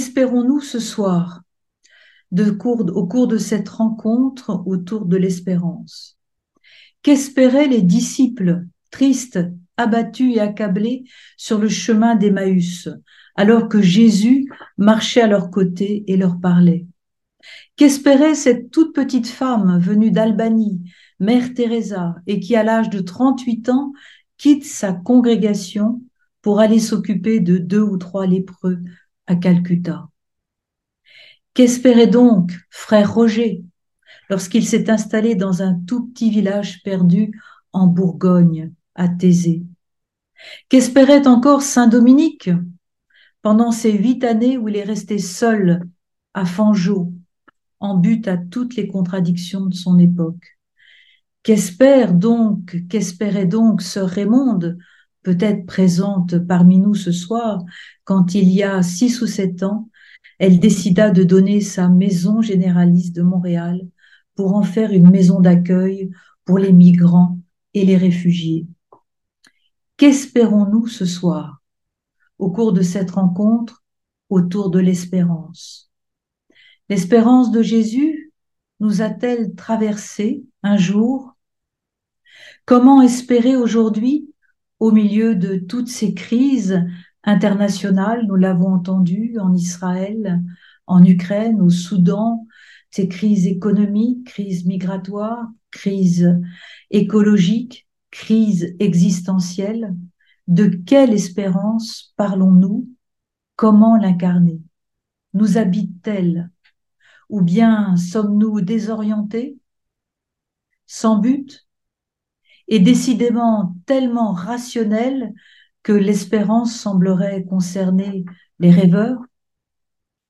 Qu'espérons-nous ce soir au cours de cette rencontre autour de l'espérance? Qu'espéraient les disciples, tristes, abattus et accablés sur le chemin d'Emmaüs, alors que Jésus marchait à leur côté et leur parlait? Qu'espérait cette toute petite femme venue d'Albanie, Mère Teresa, et qui, à l'âge de 38 ans, quitte sa congrégation pour aller s'occuper de deux ou trois lépreux Calcutta. Qu'espérait donc frère Roger lorsqu'il s'est installé dans un tout petit village perdu en Bourgogne, à Thésée? Qu'espérait encore Saint Dominique pendant ces huit années où il est resté seul à Fangeau, en but à toutes les contradictions de son époque? Qu'espère donc, qu'espérait donc sœur Raymonde peut-être présente parmi nous ce soir, quand il y a six ou sept ans, elle décida de donner sa maison généraliste de Montréal pour en faire une maison d'accueil pour les migrants et les réfugiés. Qu'espérons-nous ce soir au cours de cette rencontre autour de l'espérance? L'espérance de Jésus nous a-t-elle traversé un jour? Comment espérer aujourd'hui au milieu de toutes ces crises internationales, nous l'avons entendu en Israël, en Ukraine, au Soudan, ces crises économiques, crises migratoires, crises écologiques, crises existentielles, de quelle espérance parlons-nous? Comment l'incarner? Nous habite-t-elle Ou bien sommes-nous désorientés? Sans but? Et décidément tellement rationnel que l'espérance semblerait concerner les rêveurs,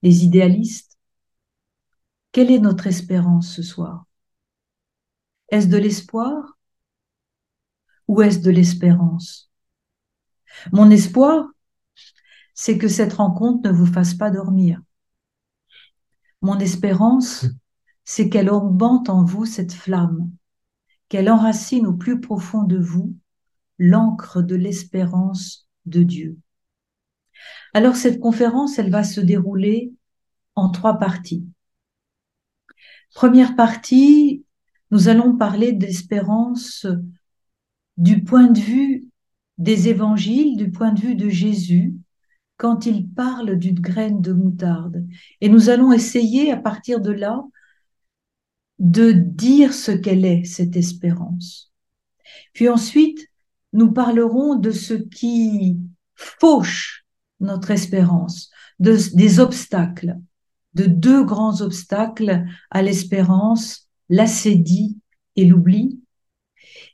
les idéalistes. Quelle est notre espérance ce soir? Est-ce de l'espoir ou est-ce de l'espérance? Mon espoir, c'est que cette rencontre ne vous fasse pas dormir. Mon espérance, c'est qu'elle augmente en vous cette flamme, qu'elle enracine au plus profond de vous l'encre de l'espérance de Dieu. Alors cette conférence, elle va se dérouler en trois parties. Première partie, nous allons parler d'espérance du point de vue des évangiles, du point de vue de Jésus, quand il parle d'une graine de moutarde. Et nous allons essayer à partir de là de dire ce qu'elle est, cette espérance. Puis ensuite, nous parlerons de ce qui fauche notre espérance, de, des obstacles, de deux grands obstacles à l'espérance, l'acédie et l'oubli.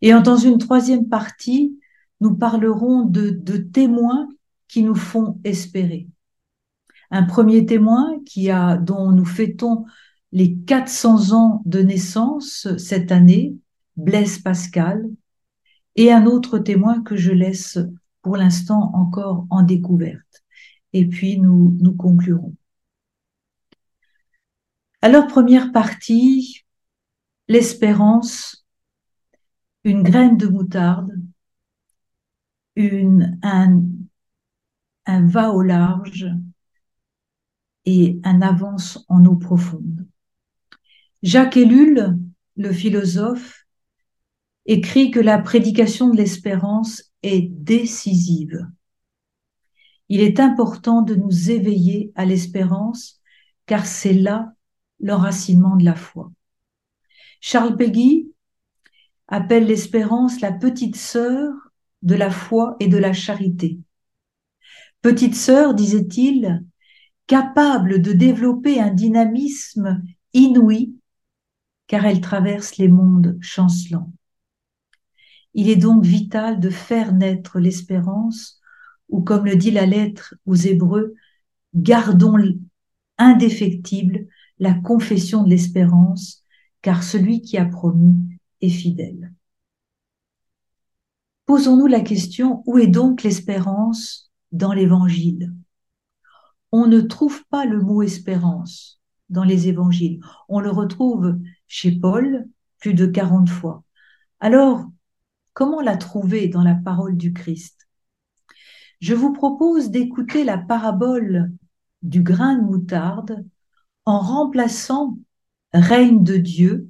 Et dans une troisième partie, nous parlerons de, de témoins qui nous font espérer. Un premier témoin qui a, dont nous fêtons les 400 ans de naissance cette année, Blaise Pascal, et un autre témoin que je laisse pour l'instant encore en découverte. Et puis nous, nous conclurons. Alors, première partie, l'espérance, une graine de moutarde, un va au large et un avance en eau profonde. Jacques Ellul, le philosophe, écrit que la prédication de l'espérance est décisive. Il est important de nous éveiller à l'espérance car c'est là l'enracinement de la foi. Charles Péguy appelle l'espérance la petite sœur de la foi et de la charité. Petite sœur, disait-il, capable de développer un dynamisme inouï car elle traverse les mondes chancelants. Il est donc vital de faire naître l'espérance, ou comme le dit la lettre aux Hébreux, gardons indéfectible la confession de l'espérance, car celui qui a promis est fidèle. Posons-nous la question, où est donc l'espérance dans l'Évangile? On ne trouve pas le mot espérance dans les évangiles. On le retrouve chez Paul plus de 40 fois. Alors, comment la trouver dans la parole du Christ? Je vous propose d'écouter la parabole du grain de moutarde en remplaçant règne de Dieu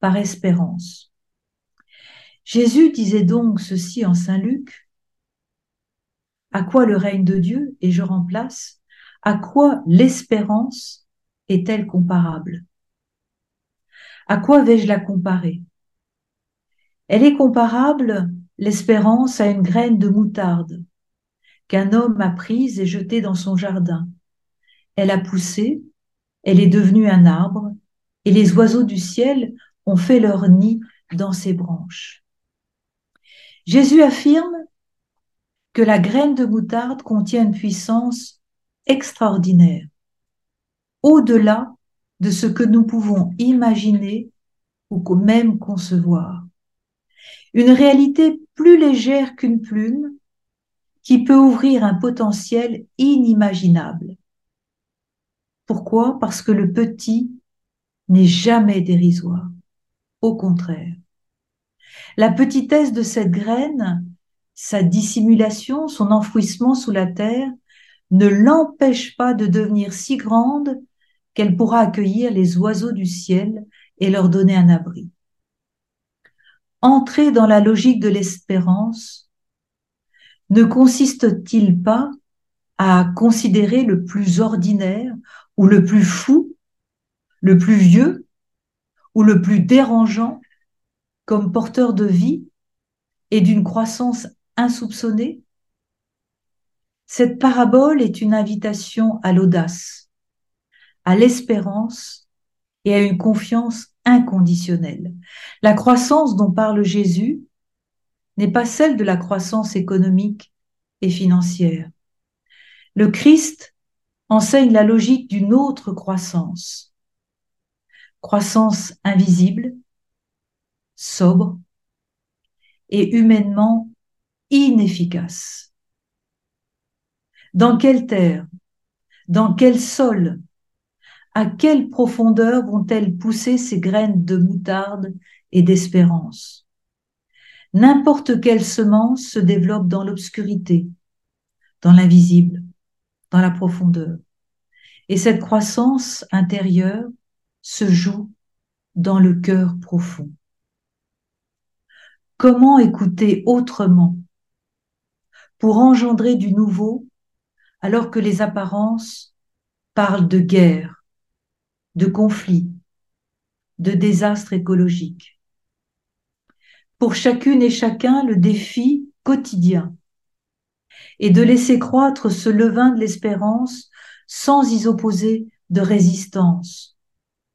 par espérance. Jésus disait donc ceci en Saint Luc, à quoi le règne de Dieu, et je remplace, à quoi l'espérance est-elle comparable? À quoi vais-je la comparer? Elle est comparable, l'espérance, à une graine de moutarde qu'un homme a prise et jetée dans son jardin. Elle a poussé, elle est devenue un arbre, et les oiseaux du ciel ont fait leur nid dans ses branches. Jésus affirme que la graine de moutarde contient une puissance extraordinaire, au-delà de ce que nous pouvons imaginer ou même concevoir. Une réalité plus légère qu'une plume qui peut ouvrir un potentiel inimaginable. Pourquoi? Parce que le petit n'est jamais dérisoire. Au contraire. La petitesse de cette graine, sa dissimulation, son enfouissement sous la terre, ne l'empêche pas de devenir si grande qu'elle pourra accueillir les oiseaux du ciel et leur donner un abri. Entrer dans la logique de l'espérance ne consiste-t-il pas à considérer le plus ordinaire ou le plus fou, le plus vieux ou le plus dérangeant comme porteur de vie et d'une croissance insoupçonnée? Cette parabole est une invitation à l'audace, à l'espérance et à une confiance inconditionnelle. La croissance dont parle Jésus n'est pas celle de la croissance économique et financière. Le Christ enseigne la logique d'une autre croissance, croissance invisible, sobre et humainement inefficace. Dans quelle terre, dans quel sol, à quelle profondeur vont-elles pousser ces graines de moutarde et d'espérance? N'importe quelle semence se développe dans l'obscurité, dans l'invisible, dans la profondeur. Et cette croissance intérieure se joue dans le cœur profond. Comment écouter autrement pour engendrer du nouveau alors que les apparences parlent de guerre, de conflit, de désastre écologique pour chacune et chacun le défi quotidien et de laisser croître ce levain de l'espérance sans y opposer de résistance,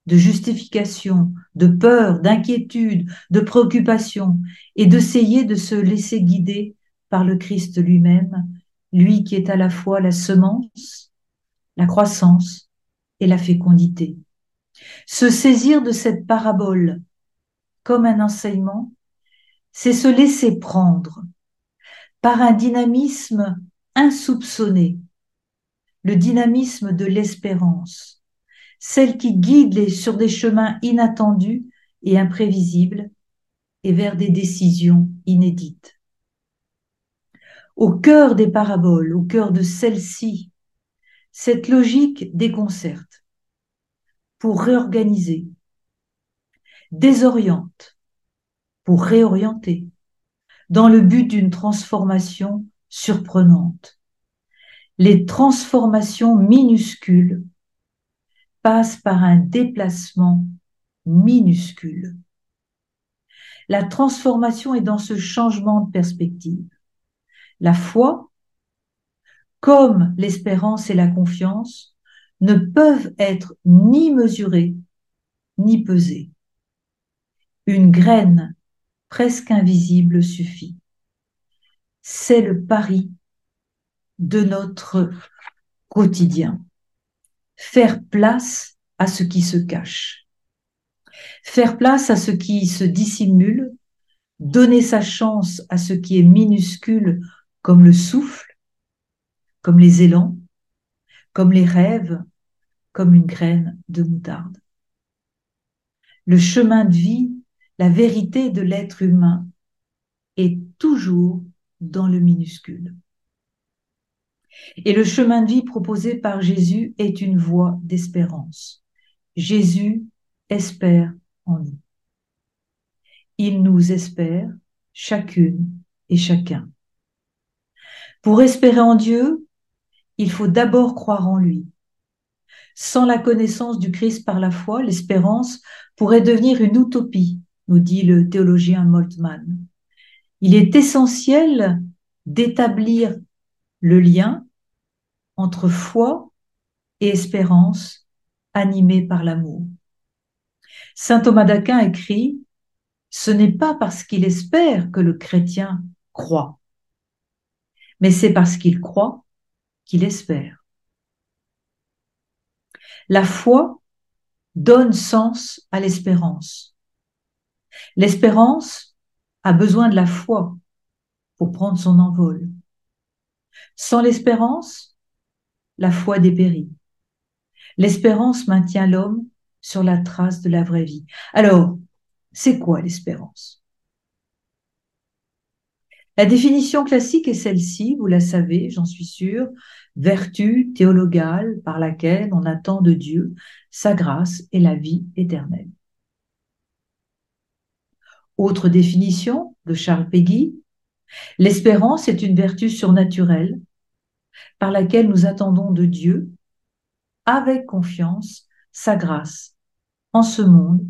de justification, de peur, d'inquiétude, de préoccupation, et d'essayer de se laisser guider par le Christ lui-même, lui qui est à la fois la semence, la croissance et la fécondité. Se saisir de cette parabole comme un enseignement c'est se laisser prendre par un dynamisme insoupçonné, le dynamisme de l'espérance, celle qui guide les, sur des chemins inattendus et imprévisibles et vers des décisions inédites. Au cœur des paraboles, au cœur de celle-ci, cette logique déconcerte pour réorganiser, désoriente, pour réorienter dans le but d'une transformation surprenante. Les transformations minuscules passent par un déplacement minuscule. La transformation est dans ce changement de perspective. La foi, comme l'espérance et la confiance, ne peuvent être ni mesurées ni pesées. Une graine presque invisible suffit. C'est le pari de notre quotidien. Faire place à ce qui se cache. Faire place à ce qui se dissimule, donner sa chance à ce qui est minuscule comme le souffle, comme les élans, comme les rêves, comme une graine de moutarde. Le chemin de vie la vérité de l'être humain est toujours dans le minuscule. Et le chemin de vie proposé par Jésus est une voie d'espérance. Jésus espère en nous. Il nous espère, chacune et chacun. Pour espérer en Dieu, il faut d'abord croire en lui. Sans la connaissance du Christ par la foi, l'espérance pourrait devenir une utopie, nous dit le théologien Moltmann. Il est essentiel d'établir le lien entre foi et espérance animée par l'amour. Saint Thomas d'Aquin écrit Ce n'est pas parce qu'il espère que le chrétien croit, mais c'est parce qu'il croit qu'il espère. La foi donne sens à l'espérance. L'espérance a besoin de la foi pour prendre son envol. Sans l'espérance, la foi dépérit. L'espérance maintient l'homme sur la trace de la vraie vie. Alors, c'est quoi l'espérance? La définition classique est celle-ci, vous la savez, j'en suis sûre, vertu théologale par laquelle on attend de Dieu sa grâce et la vie éternelle. Autre définition de Charles Péguy, l'espérance est une vertu surnaturelle par laquelle nous attendons de Dieu, avec confiance, sa grâce en ce monde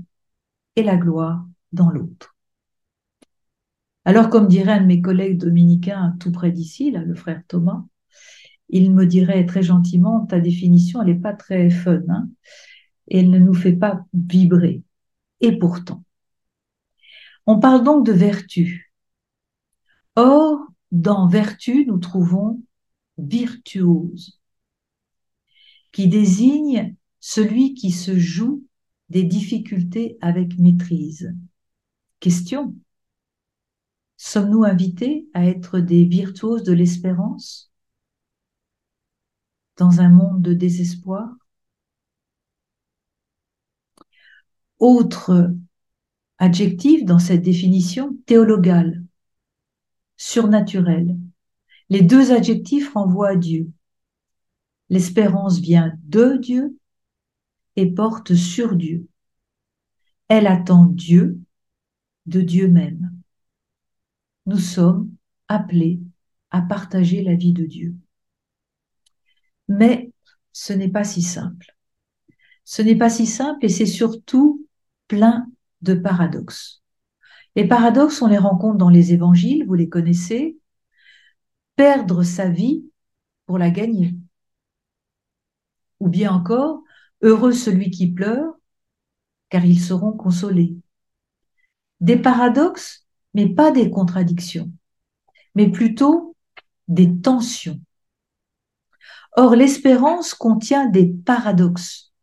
et la gloire dans l'autre. Alors, comme dirait un de mes collègues dominicains tout près d'ici, là, le frère Thomas, il me dirait très gentiment, ta définition, elle n'est pas très fun, hein, et elle ne nous fait pas vibrer. Et pourtant, on parle donc de vertu. Or, dans vertu, nous trouvons virtuose, qui désigne celui qui se joue des difficultés avec maîtrise. Question. Sommes-nous invités à être des virtuoses de l'espérance dans un monde de désespoir? Autre adjectif dans cette définition, théologal, surnaturel. Les deux adjectifs renvoient à Dieu. L'espérance vient de Dieu et porte sur Dieu. Elle attend Dieu de Dieu même. Nous sommes appelés à partager la vie de Dieu. Mais ce n'est pas si simple. Ce n'est pas si simple et c'est surtout plein de paradoxes. Les paradoxes, on les rencontre dans les évangiles, vous les connaissez. Perdre sa vie pour la gagner. Ou bien encore, heureux celui qui pleure, car ils seront consolés. Des paradoxes, mais pas des contradictions, mais plutôt des tensions. Or, l'espérance contient des paradoxes.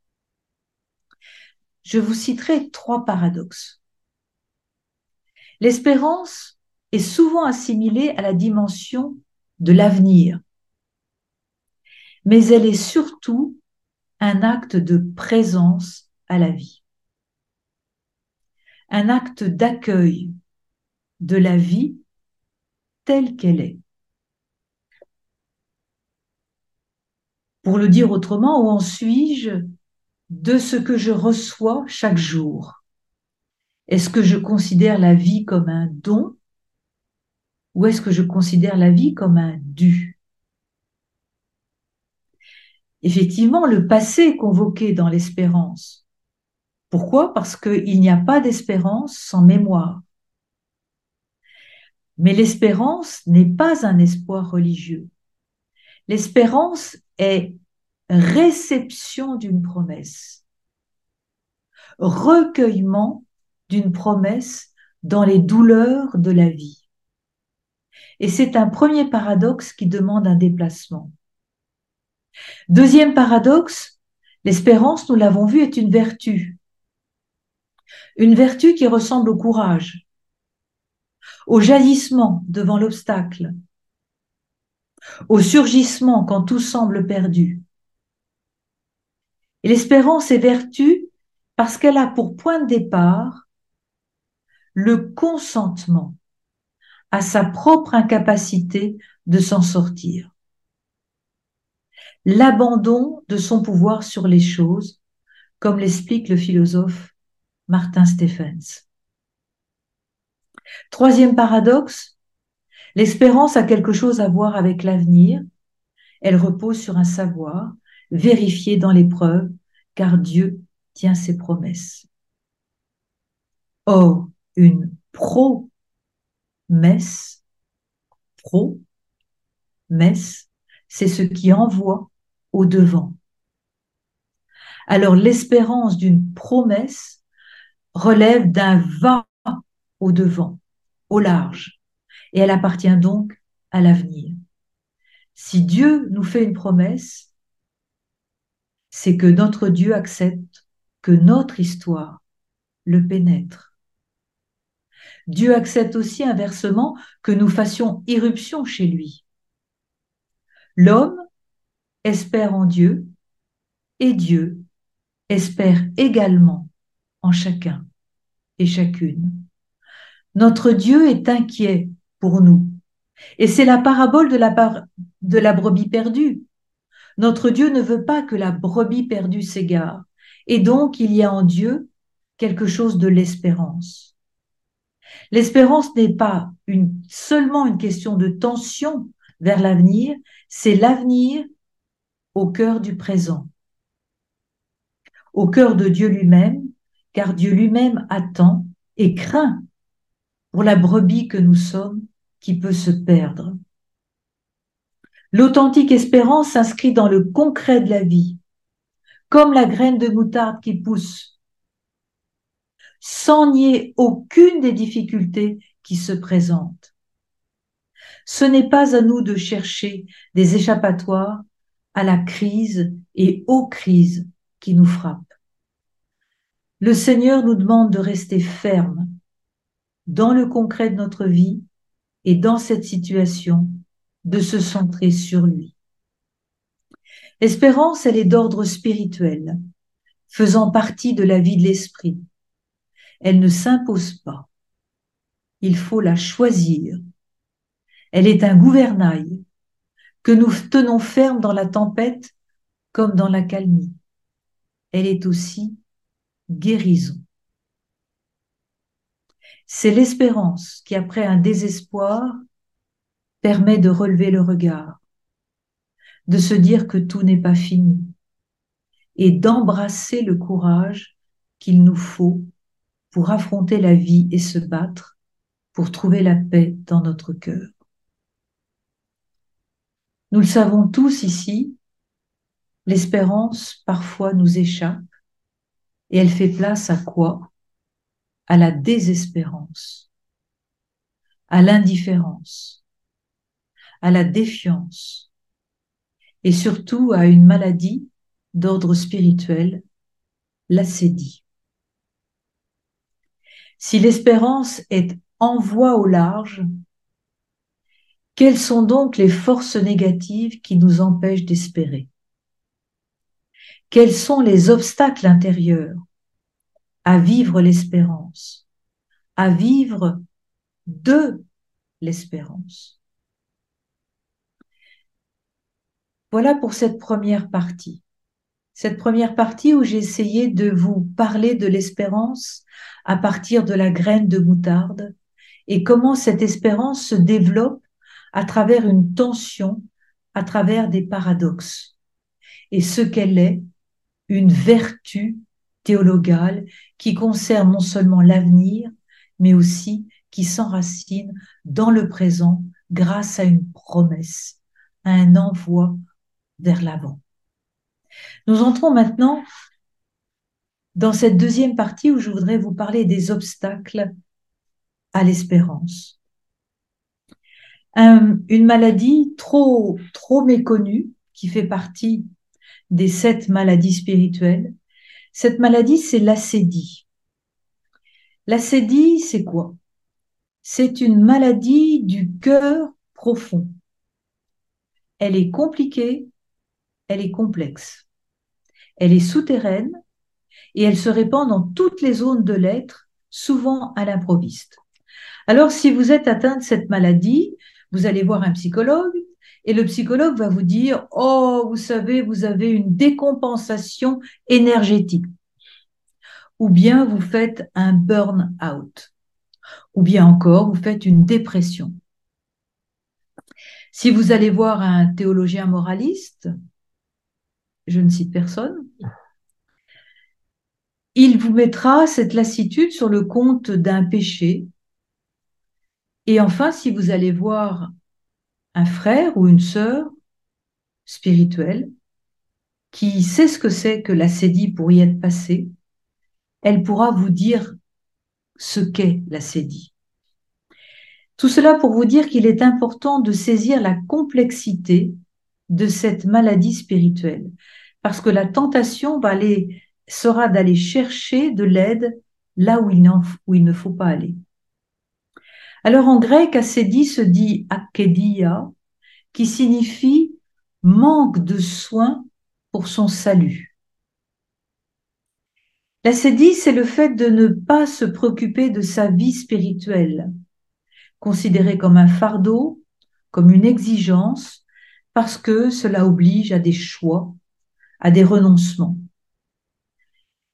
Je vous citerai trois paradoxes. L'espérance est souvent assimilée à la dimension de l'avenir, mais elle est surtout un acte de présence à la vie, un acte d'accueil de la vie telle qu'elle est. Pour le dire autrement, où en suis-je de ce que je reçois chaque jour? Est-ce que je considère la vie comme un don ou est-ce que je considère la vie comme un dû? Effectivement, le passé est convoqué dans l'espérance. Pourquoi? Parce qu'il n'y a pas d'espérance sans mémoire. Mais l'espérance n'est pas un espoir religieux. L'espérance est réception d'une promesse, recueillement d'une promesse dans les douleurs de la vie. Et c'est un premier paradoxe qui demande un déplacement. Deuxième paradoxe, l'espérance, nous l'avons vu, est une vertu. Une vertu qui ressemble au courage, au jaillissement devant l'obstacle, au surgissement quand tout semble perdu. Et l'espérance est vertu parce qu'elle a pour point de départ le consentement à sa propre incapacité de s'en sortir. l'abandon de son pouvoir sur les choses, comme l'explique le philosophe Martin Stephens. Troisième paradoxe, l'espérance a quelque chose à voir avec l'avenir. Elle repose sur un savoir vérifié dans l'épreuve, car Dieu tient ses promesses. Or, une pro-messe, pro-messe, c'est ce qui envoie au devant. Alors l'espérance d'une promesse relève d'un va au devant, au large, et elle appartient donc à l'avenir. Si Dieu nous fait une promesse, c'est que notre Dieu accepte que notre histoire le pénètre. Dieu accepte aussi inversement que nous fassions irruption chez lui. L'homme espère en Dieu et Dieu espère également en chacun et chacune. Notre Dieu est inquiet pour nous. Et c'est la parabole de la, brebis perdue. Notre Dieu ne veut pas que la brebis perdue s'égare. Et donc, il y a en Dieu quelque chose de l'espérance. L'espérance n'est pas seulement une question de tension vers l'avenir, c'est l'avenir au cœur du présent, au cœur de Dieu lui-même, car Dieu lui-même attend et craint pour la brebis que nous sommes qui peut se perdre. L'authentique espérance s'inscrit dans le concret de la vie, comme la graine de moutarde qui pousse, sans nier aucune des difficultés qui se présentent. Ce n'est pas à nous de chercher des échappatoires à la crise et aux crises qui nous frappent. Le Seigneur nous demande de rester ferme dans le concret de notre vie et dans cette situation, de se centrer sur lui. L'espérance, elle est d'ordre spirituel, faisant partie de la vie de l'esprit. Elle ne s'impose pas. Il faut la choisir. Elle est un gouvernail que nous tenons ferme dans la tempête comme dans la calmie. Elle est aussi guérison. C'est l'espérance qui, après un désespoir, permet de relever le regard, de se dire que tout n'est pas fini et d'embrasser le courage qu'il nous faut pour affronter la vie et se battre pour trouver la paix dans notre cœur. Nous le savons tous ici, l'espérance parfois nous échappe et elle fait place à quoi? À la désespérance, à l'indifférence, à la défiance et surtout à une maladie d'ordre spirituel, l'acédie. Si l'espérance est en voie au large, quelles sont donc les forces négatives qui nous empêchent d'espérer? Quels sont les obstacles intérieurs à vivre l'espérance, à vivre de l'espérance Voilà pour cette première partie. Cette première partie où j'ai essayé de vous parler de l'espérance à partir de la graine de moutarde et comment cette espérance se développe à travers une tension, à travers des paradoxes. Et ce qu'elle est, une vertu théologale qui concerne non seulement l'avenir, mais aussi qui s'enracine dans le présent grâce à une promesse, à un envoi vers l'avant. Nous entrons maintenant dans cette deuxième partie où je voudrais vous parler des obstacles à l'espérance une maladie trop, trop méconnue qui fait partie des sept maladies spirituelles. Cette maladie, c'est l'acédie. L'acédie, c'est quoi? C'est une maladie du cœur profond. Elle est compliquée, elle est complexe. Elle est souterraine et elle se répand dans toutes les zones de l'être, souvent à l'improviste. Alors, si vous êtes atteint de cette maladie, vous allez voir un psychologue et le psychologue va vous dire, oh, vous savez, vous avez une décompensation énergétique. Ou bien vous faites un burn-out. Ou bien encore, vous faites une dépression. Si vous allez voir un théologien moraliste, je ne cite personne, il vous mettra cette lassitude sur le compte d'un péché. Et enfin, si vous allez voir un frère ou une sœur spirituelle qui sait ce que c'est que la sédie pour y être passée, elle pourra vous dire ce qu'est la sédie. Tout cela pour vous dire qu'il est important de saisir la complexité de cette maladie spirituelle, parce que la tentation va aller, sera d'aller chercher de l'aide là où il, où il, ne faut pas aller. Alors en grec, acédie se dit akedia, qui signifie manque de soins pour son salut. L'acédie, c'est le fait de ne pas se préoccuper de sa vie spirituelle, considéré comme un fardeau, comme une exigence, parce que cela oblige à des choix, à des renoncements.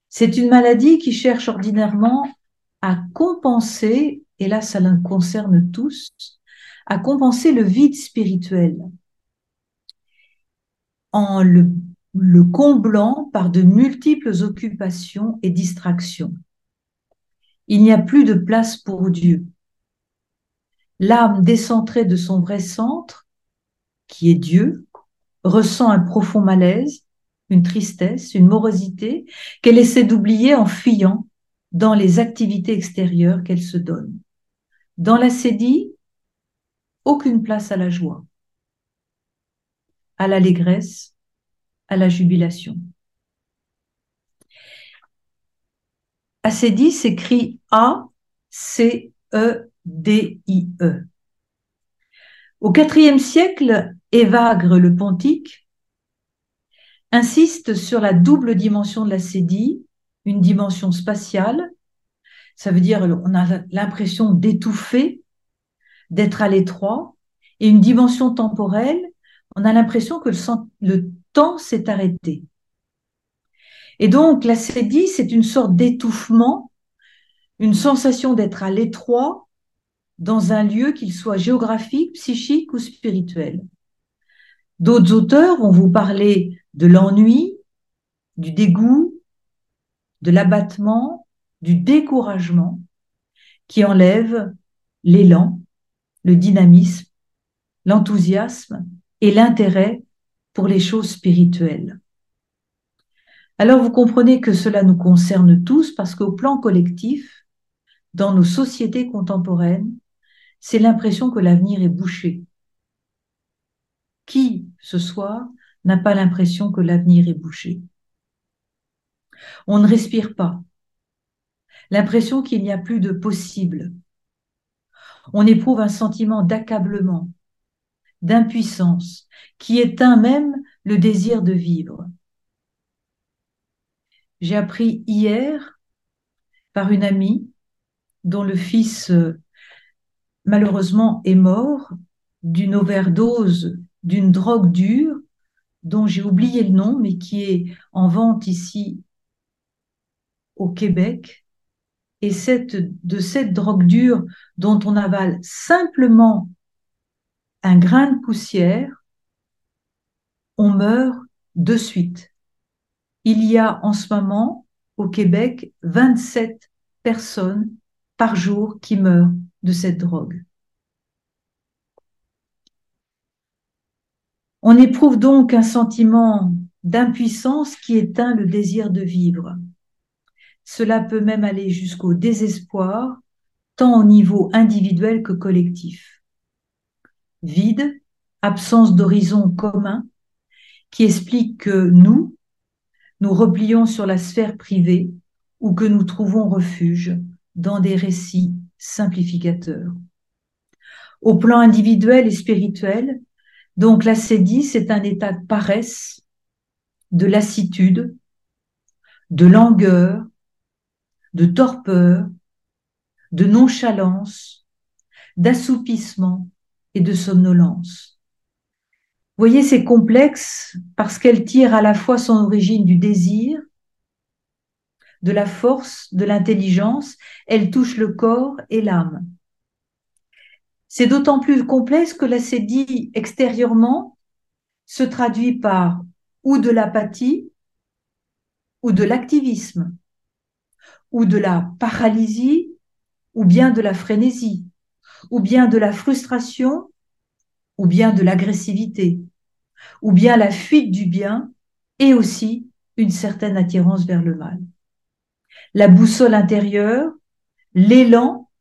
C'est une maladie qui cherche ordinairement à compenser, et là ça nous concerne tous, à compenser le vide spirituel en le, le comblant par de multiples occupations et distractions. Il n'y a plus de place pour Dieu l'âme décentrée de son vrai centre, qui est Dieu, ressent un profond malaise, une tristesse, une morosité qu'elle essaie d'oublier en fuyant dans les activités extérieures qu'elle se donne. Dans la sédie, aucune place à la joie, à l'allégresse, à la jubilation. Acédie s'écrit A-C-E D-I-E. Au IVe siècle, Évagre le Pontique insiste sur la double dimension de la cédie, une dimension spatiale, ça veut dire on a l'impression d'étouffer, d'être à l'étroit, et une dimension temporelle, on a l'impression que le, temps s'est arrêté. Et donc la cédie, c'est une sorte d'étouffement, une sensation d'être à l'étroit, dans un lieu qu'il soit géographique, psychique ou spirituel. D'autres auteurs vont vous parler de l'ennui, du dégoût, de l'abattement, du découragement, qui enlève l'élan, le dynamisme, l'enthousiasme et l'intérêt pour les choses spirituelles. Alors vous comprenez que cela nous concerne tous parce qu'au plan collectif, dans nos sociétés contemporaines, c'est l'impression que l'avenir est bouché. Qui, ce soir, n'a pas l'impression que l'avenir est bouché? On ne respire pas. L'impression qu'il n'y a plus de possible. On éprouve un sentiment d'accablement, d'impuissance, qui éteint même le désir de vivre. J'ai appris hier par une amie dont le fils euh, malheureusement est mort d'une overdose d'une drogue dure dont j'ai oublié le nom, mais qui est en vente ici au Québec. Et cette, de cette drogue dure dont on avale simplement un grain de poussière, on meurt de suite. Il y a en ce moment au Québec 27 personnes par jour qui meurent de cette drogue. On éprouve donc un sentiment d'impuissance qui éteint le désir de vivre. Cela peut même aller jusqu'au désespoir, tant au niveau individuel que collectif. Vide, absence d'horizon commun, qui explique que nous, nous replions sur la sphère privée ou que nous trouvons refuge dans des récits simplificateur. Au plan individuel et spirituel, donc l'acédie, c'est un état de paresse, de lassitude, de langueur, de torpeur, de nonchalance, d'assoupissement et de somnolence. Voyez, c'est complexe parce qu'elle tire à la fois son origine du désir, de la force, de l'intelligence, elle touche le corps et l'âme. C'est d'autant plus complexe que la sédie extérieurement se traduit par ou de l'apathie, ou de l'activisme, ou de la paralysie, ou bien de la frénésie, ou bien de la frustration, ou bien de l'agressivité, ou bien la fuite du bien, et aussi une certaine attirance vers le mal. La boussole intérieure, l'élan,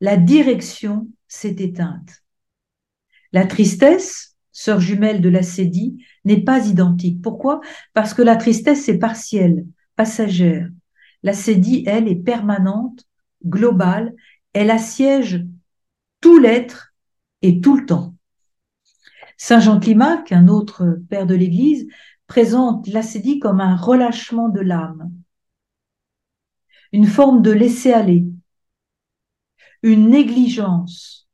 la direction s'est éteinte. La tristesse, sœur jumelle de la sédie, n'est pas identique. Pourquoi? Parce que la tristesse est partielle, passagère. La elle, est permanente, globale, elle assiège tout l'être et tout le temps. Saint Jean Climac, un autre père de l'Église, présente l'acédie comme un relâchement de l'âme, une forme de laisser-aller, une négligence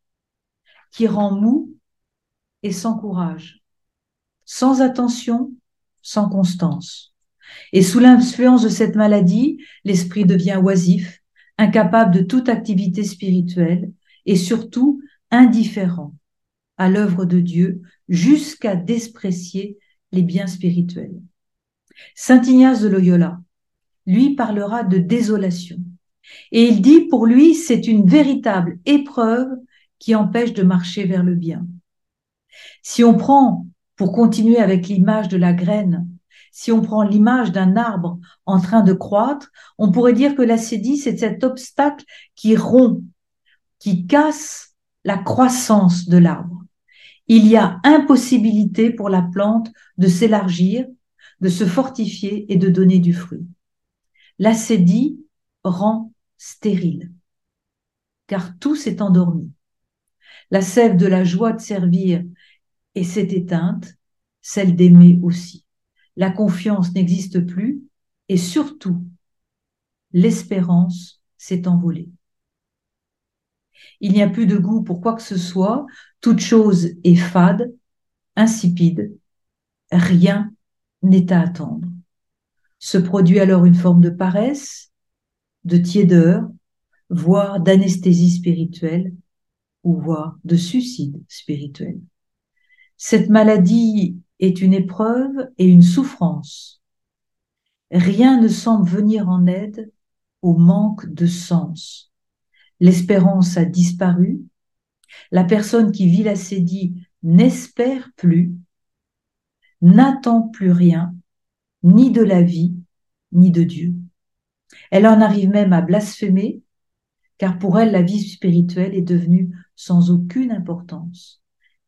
qui rend mou et sans courage, sans attention, sans constance. Et sous l'influence de cette maladie, l'esprit devient oisif, incapable de toute activité spirituelle et surtout indifférent à l'œuvre de Dieu jusqu'à déprécier les biens spirituels. Saint Ignace de Loyola, lui, parlera de désolation. Et il dit, pour lui, c'est une véritable épreuve qui empêche de marcher vers le bien. Si on prend, pour continuer avec l'image de la graine, si on prend l'image d'un arbre en train de croître, on pourrait dire que l'acédie, c'est cet obstacle qui rompt, qui casse la croissance de l'arbre. Il y a impossibilité pour la plante de s'élargir, de se fortifier et de donner du fruit. L'acédie rend stérile, car tout s'est endormi. La sève de la joie de servir et s'est éteinte, celle d'aimer aussi. La confiance n'existe plus et surtout, l'espérance s'est envolée. Il n'y a plus de goût pour quoi que ce soit, toute chose est fade, insipide, rien n'est à attendre. Se produit alors une forme de paresse, de tiédeur, voire d'anesthésie spirituelle, ou voire de suicide spirituel. Cette maladie est une épreuve et une souffrance. Rien ne semble venir en aide au manque de sens. L'espérance a disparu, la personne qui vit la sédie n'espère plus, n'attend plus rien, ni de la vie, ni de Dieu. Elle en arrive même à blasphémer, car pour elle, la vie spirituelle est devenue sans aucune importance.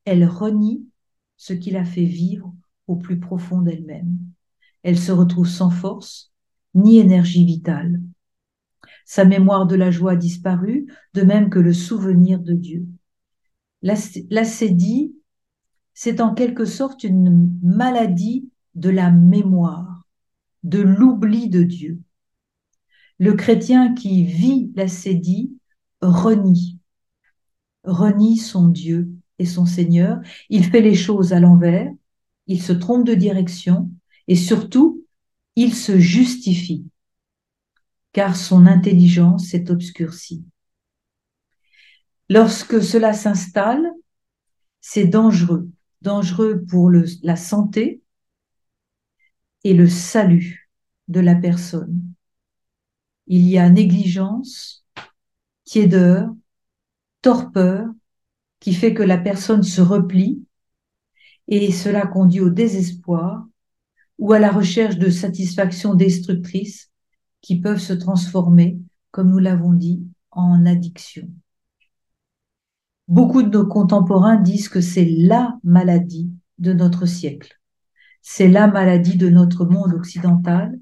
Elle renie ce qui la fait vivre au plus profond d'elle-même. Elle se retrouve sans force, ni énergie vitale. Sa mémoire de la joie a de même que le souvenir de Dieu. L'acédie, c'est en quelque sorte une maladie de la mémoire, de l'oubli de Dieu. Le chrétien qui vit l'acédie renie, renie son Dieu et son Seigneur, il fait les choses à l'envers, il se trompe de direction et surtout, il se justifie, car son intelligence est obscurcie. Lorsque cela s'installe, c'est dangereux, dangereux pour la santé et le salut de la personne. Il y a négligence, tiédeur, torpeur, qui fait que la personne se replie et cela conduit au désespoir ou à la recherche de satisfactions destructrices qui peuvent se transformer, comme nous l'avons dit, en addiction. Beaucoup de nos contemporains disent que c'est la maladie de notre siècle. C'est la maladie de notre monde occidental.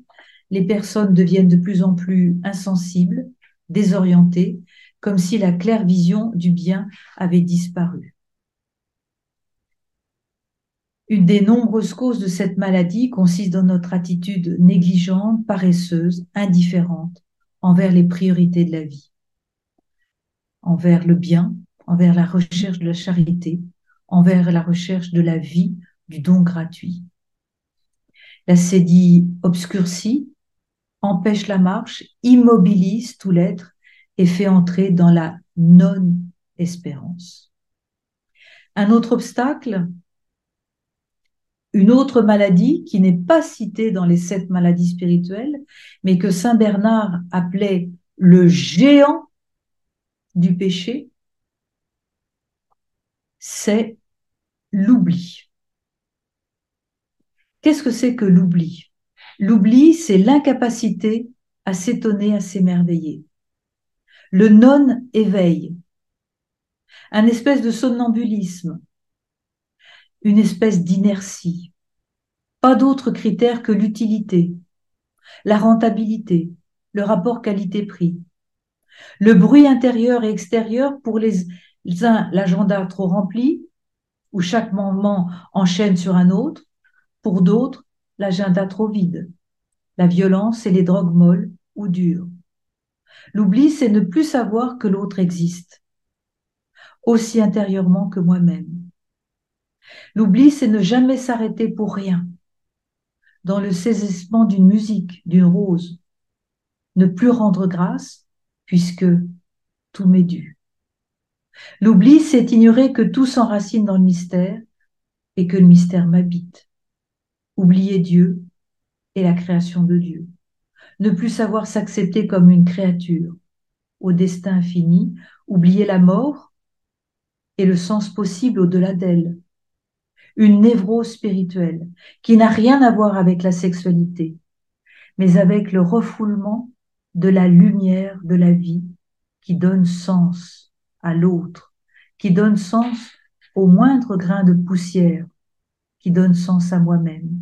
Les personnes deviennent de plus en plus insensibles, désorientées, comme si la claire vision du bien avait disparu. Une des nombreuses causes de cette maladie consiste dans notre attitude négligente, paresseuse, indifférente envers les priorités de la vie, envers le bien, envers la recherche de la charité, envers la recherche de la vie, du don gratuit. La sédie obscurcie, empêche la marche, immobilise tout l'être et fait entrer dans la non-espérance. Un autre obstacle, une autre maladie qui n'est pas citée dans les sept maladies spirituelles, mais que Saint Bernard appelait le géant du péché, c'est l'oubli. Qu'est-ce que c'est que l'oubli? L'oubli, c'est l'incapacité à s'étonner, à s'émerveiller. Le non-éveil, un espèce de somnambulisme, une espèce d'inertie. Pas d'autre critère que l'utilité, la rentabilité, le rapport qualité-prix. Le bruit intérieur et extérieur pour les uns, l'agenda trop rempli, où chaque moment enchaîne sur un autre, pour d'autres, l'agenda trop vide, la violence et les drogues molles ou dures. L'oubli, c'est ne plus savoir que l'autre existe, aussi intérieurement que moi-même. L'oubli, c'est ne jamais s'arrêter pour rien, dans le saisissement d'une musique, d'une rose, ne plus rendre grâce, puisque tout m'est dû. L'oubli, c'est ignorer que tout s'enracine dans le mystère et que le mystère m'habite. Oublier Dieu et la création de Dieu. Ne plus savoir s'accepter comme une créature au destin infini, oublier la mort et le sens possible au-delà d'elle. Une névrose spirituelle qui n'a rien à voir avec la sexualité, mais avec le refoulement de la lumière de la vie qui donne sens à l'autre, qui donne sens au moindre grain de poussière, qui donne sens à moi-même.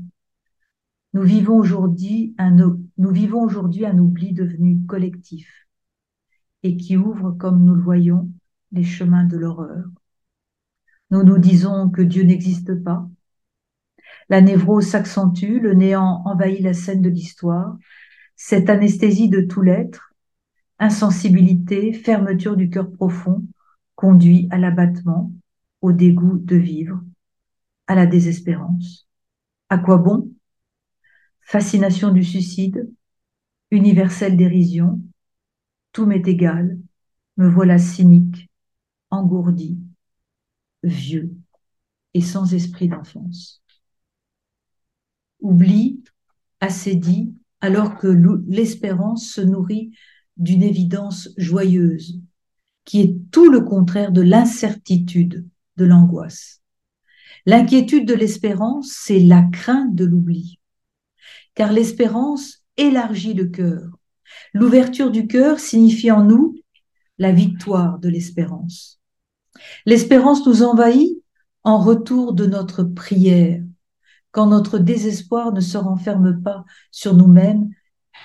Nous vivons aujourd'hui un, nous vivons aujourd'hui un oubli devenu collectif et qui ouvre, comme nous le voyons, les chemins de l'horreur. Nous nous disons que Dieu n'existe pas. La névrose s'accentue, le néant envahit la scène de l'histoire. Cette anesthésie de tout l'être, insensibilité, fermeture du cœur profond, conduit à l'abattement, au dégoût de vivre, à la désespérance. À quoi bon? Fascination du suicide, universelle dérision, tout m'est égal, me voilà cynique, engourdi, vieux et sans esprit d'enfance. Oubli, dit, alors que l'espérance se nourrit d'une évidence joyeuse, qui est tout le contraire de l'incertitude, de l'angoisse. L'inquiétude de l'espérance, c'est la crainte de l'oubli, car l'espérance élargit le cœur. L'ouverture du cœur signifie en nous la victoire de l'espérance. L'espérance nous envahit en retour de notre prière, quand notre désespoir ne se renferme pas sur nous-mêmes,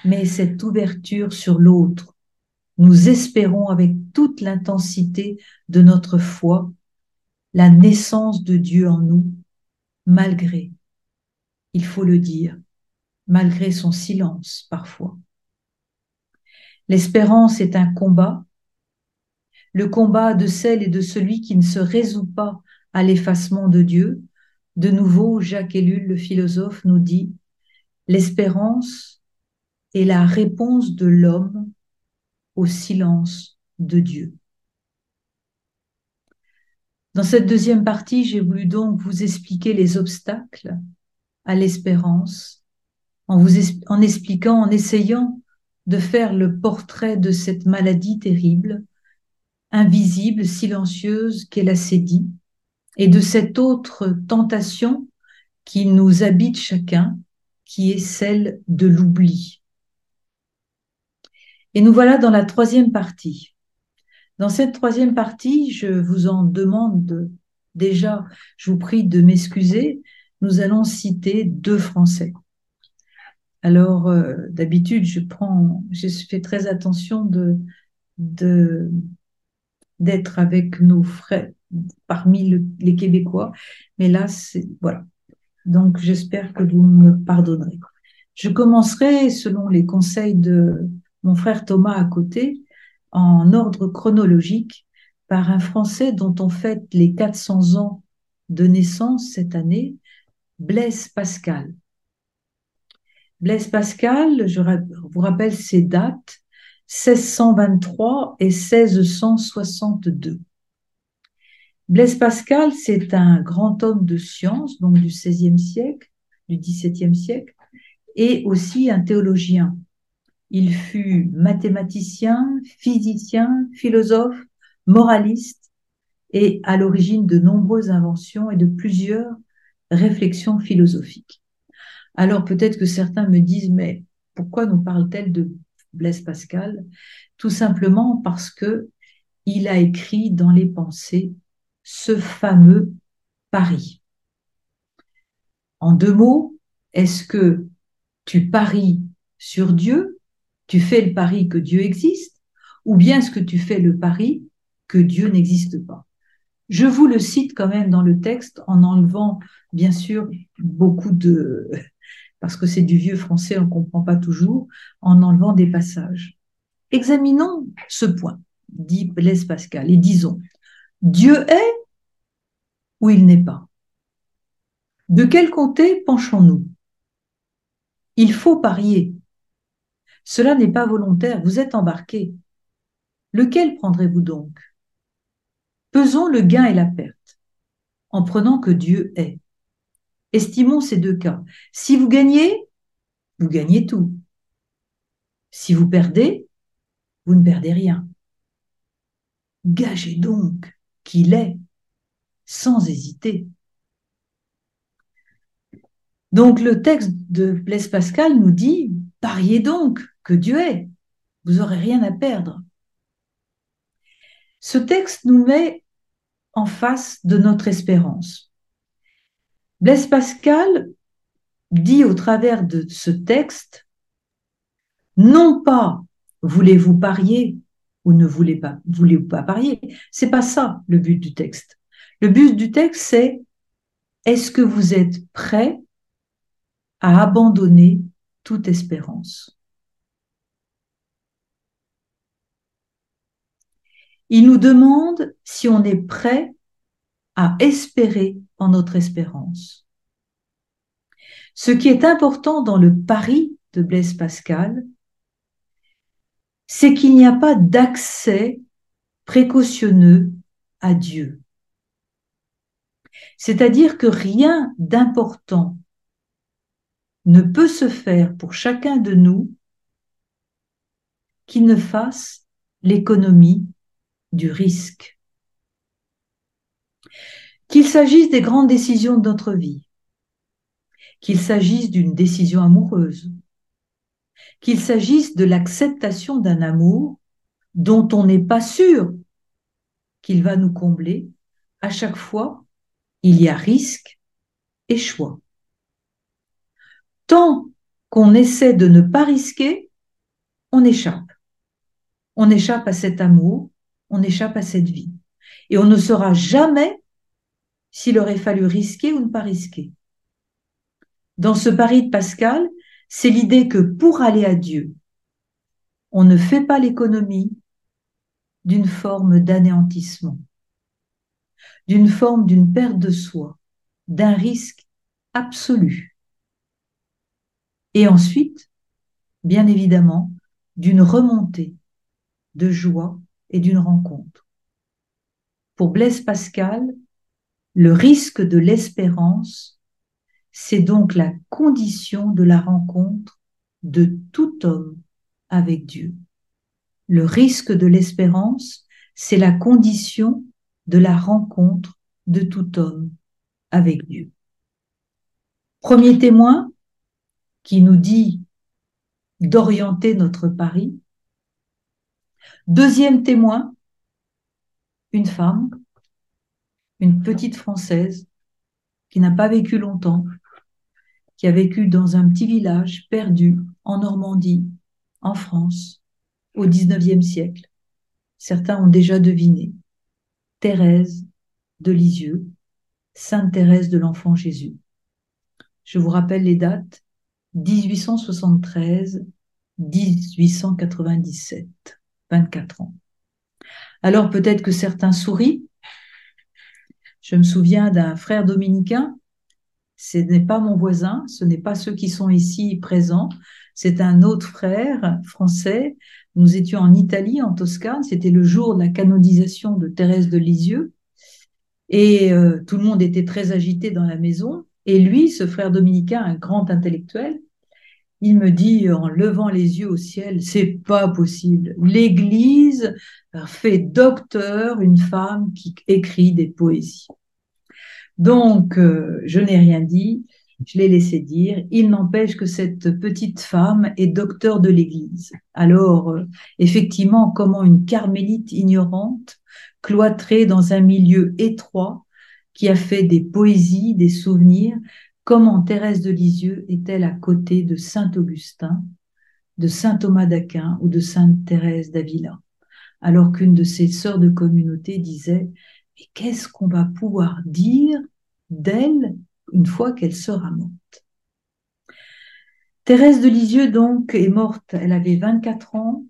mais cette ouverture sur l'autre. Nous espérons avec toute l'intensité de notre foi la naissance de Dieu en nous, malgré, il faut le dire, malgré son silence parfois. L'espérance est un combat, le combat de celle et de celui qui ne se résout pas à l'effacement de Dieu, de nouveau, Jacques Ellul, le philosophe, nous dit L'espérance est la réponse de l'homme au silence de Dieu. Dans cette deuxième partie, j'ai voulu donc vous expliquer les obstacles à l'espérance, en vous en expliquant, en essayant de faire le portrait de cette maladie terrible, invisible, silencieuse qu'est la sédie, et de cette autre tentation qui nous habite chacun, qui est celle de l'oubli. Et nous voilà dans la troisième partie. Dans cette troisième partie, je vous en demande déjà, je vous prie de m'excuser, nous allons citer deux Français. Alors, euh, d'habitude, je prends, je fais très attention d'être avec nos frères, parmi les Québécois. Mais là, c'est voilà. Donc, j'espère que vous me pardonnerez. Je commencerai, selon les conseils de mon frère Thomas à côté, en ordre chronologique, par un Français dont on fête les 400 ans de naissance cette année Blaise Pascal. Blaise Pascal, je vous rappelle ses dates, 1623 et 1662. Blaise Pascal, c'est un grand homme de science, donc du XVIe siècle, du XVIIe siècle, et aussi un théologien. Il fut mathématicien, physicien, philosophe, moraliste et à l'origine de nombreuses inventions et de plusieurs réflexions philosophiques. Alors peut-être que certains me disent, mais pourquoi nous parle-t-elle de Blaise Pascal? Tout simplement parce que il a écrit dans les pensées ce fameux pari. En deux mots, est-ce que tu paries sur Dieu, tu fais le pari que Dieu existe, ou bien est-ce que tu fais le pari que Dieu n'existe pas? Je vous le cite quand même dans le texte en enlevant, bien sûr, beaucoup de... parce que c'est du vieux français, on ne comprend pas toujours, en enlevant des passages. Examinons ce point, dit Blaise Pascal, et disons, Dieu est ou il n'est pas? De quel côté penchons-nous? Il faut parier. Cela n'est pas volontaire, vous êtes embarqué. Lequel prendrez-vous donc? Pesons le gain et la perte, en prenant que Dieu est. Estimons ces deux cas. Si vous gagnez, vous gagnez tout. Si vous perdez, vous ne perdez rien. Gagez donc qu'il est sans hésiter. Donc le texte de Blaise Pascal nous dit, pariez donc que Dieu est, vous n'aurez rien à perdre. Ce texte nous met en face de notre espérance. Blaise Pascal dit au travers de ce texte, non pas voulez-vous parier ou ne voulez pas, voulez-vous pas parier, c'est pas ça le but du texte. Le but du texte, c'est est-ce que vous êtes prêt à abandonner toute espérance? Il nous demande si on est prêt à espérer en notre espérance. Ce qui est important dans le pari de Blaise Pascal, c'est qu'il n'y a pas d'accès précautionneux à Dieu. C'est-à-dire que rien d'important ne peut se faire pour chacun de nous qui ne fasse l'économie du risque. Qu'il s'agisse des grandes décisions de notre vie, qu'il s'agisse d'une décision amoureuse, qu'il s'agisse de l'acceptation d'un amour dont on n'est pas sûr qu'il va nous combler, à chaque fois, il y a risque et choix. Tant qu'on essaie de ne pas risquer, on échappe. On échappe à cet amour, on échappe à cette vie. Et on ne saura jamais s'il aurait fallu risquer ou ne pas risquer. Dans ce pari de Pascal, c'est l'idée que pour aller à Dieu, on ne fait pas l'économie d'une forme d'anéantissement d'une forme d'une perte de soi, d'un risque absolu. Et ensuite, bien évidemment, d'une remontée de joie et d'une rencontre. Pour Blaise Pascal, le risque de l'espérance, c'est donc la condition de la rencontre de tout homme avec Dieu. Le risque de l'espérance, c'est la condition de la rencontre de tout homme avec Dieu. Premier témoin qui nous dit d'orienter notre pari. Deuxième témoin, une femme, une petite Française qui n'a pas vécu longtemps, qui a vécu dans un petit village perdu en Normandie, en France, au XIXe siècle. Certains ont déjà deviné. Thérèse de Lisieux, Sainte Thérèse de l'Enfant Jésus. Je vous rappelle les dates 1873, 1897, 24 ans. Alors peut-être que certains sourient. Je me souviens d'un frère dominicain, ce n'est pas mon voisin, ce n'est pas ceux qui sont ici présents, c'est un autre frère français. Nous étions en Italie, en Toscane, c'était le jour de la canonisation de Thérèse de Lisieux, et euh, tout le monde était très agité dans la maison. Et lui, ce frère dominicain, un grand intellectuel, il me dit en levant les yeux au ciel, c'est pas possible. L'Église fait docteur une femme qui écrit des poésies. Donc, euh, je n'ai rien dit, je l'ai laissé dire. Il n'empêche que cette petite femme est docteur de l'Église. Alors, euh, effectivement, comment une carmélite ignorante, cloîtrée dans un milieu étroit, qui a fait des poésies, des souvenirs, Comment Thérèse de Lisieux est-elle à côté de Saint Augustin, de Saint Thomas d'Aquin ou de Sainte Thérèse d'Avila? Alors qu'une de ses sœurs de communauté disait Mais qu'est-ce qu'on va pouvoir dire d'elle une fois qu'elle sera morte? Thérèse de Lisieux, donc, est morte, elle avait 24 ans,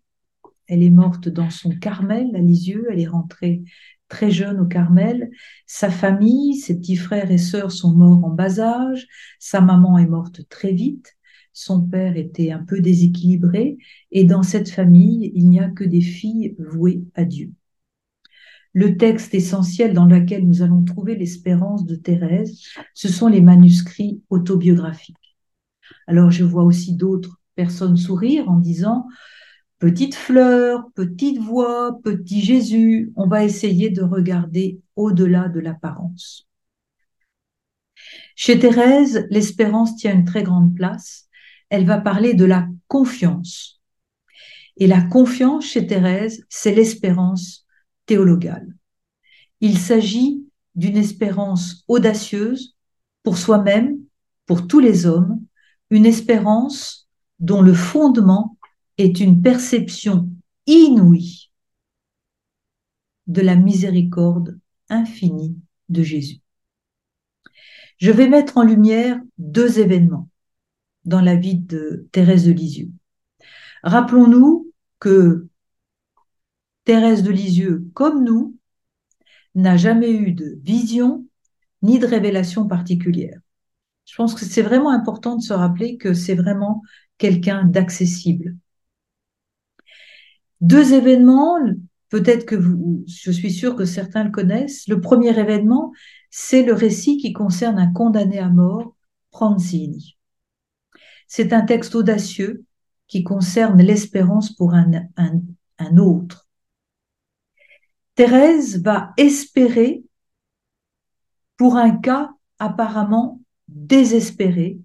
elle est morte dans son Carmel à Lisieux, elle est rentrée très jeune au Carmel. Sa famille, ses petits frères et sœurs sont morts en bas âge. Sa maman est morte très vite. Son père était un peu déséquilibré. Et dans cette famille, il n'y a que des filles vouées à Dieu. Le texte essentiel dans lequel nous allons trouver l'espérance de Thérèse, ce sont les manuscrits autobiographiques. Alors je vois aussi d'autres personnes sourire en disant Petite fleur, petite voix, petit Jésus, on va essayer de regarder au-delà de l'apparence. Chez Thérèse, l'espérance tient une très grande place. Elle va parler de la confiance. Et la confiance chez Thérèse, c'est l'espérance théologale. Il s'agit d'une espérance audacieuse pour soi-même, pour tous les hommes, une espérance dont le fondement est une perception inouïe de la miséricorde infinie de Jésus. Je vais mettre en lumière deux événements dans la vie de Thérèse de Lisieux. Rappelons-nous que Thérèse de Lisieux, comme nous, n'a jamais eu de vision ni de révélation particulière. Je pense que c'est vraiment important de se rappeler que c'est vraiment quelqu'un d'accessible. Deux événements, peut-être que vous, je suis sûre que certains le connaissent. Le premier événement, c'est le récit qui concerne un condamné à mort, Pranzini. C'est un texte audacieux qui concerne l'espérance pour un, un, un autre. Thérèse va espérer pour un cas apparemment désespéré,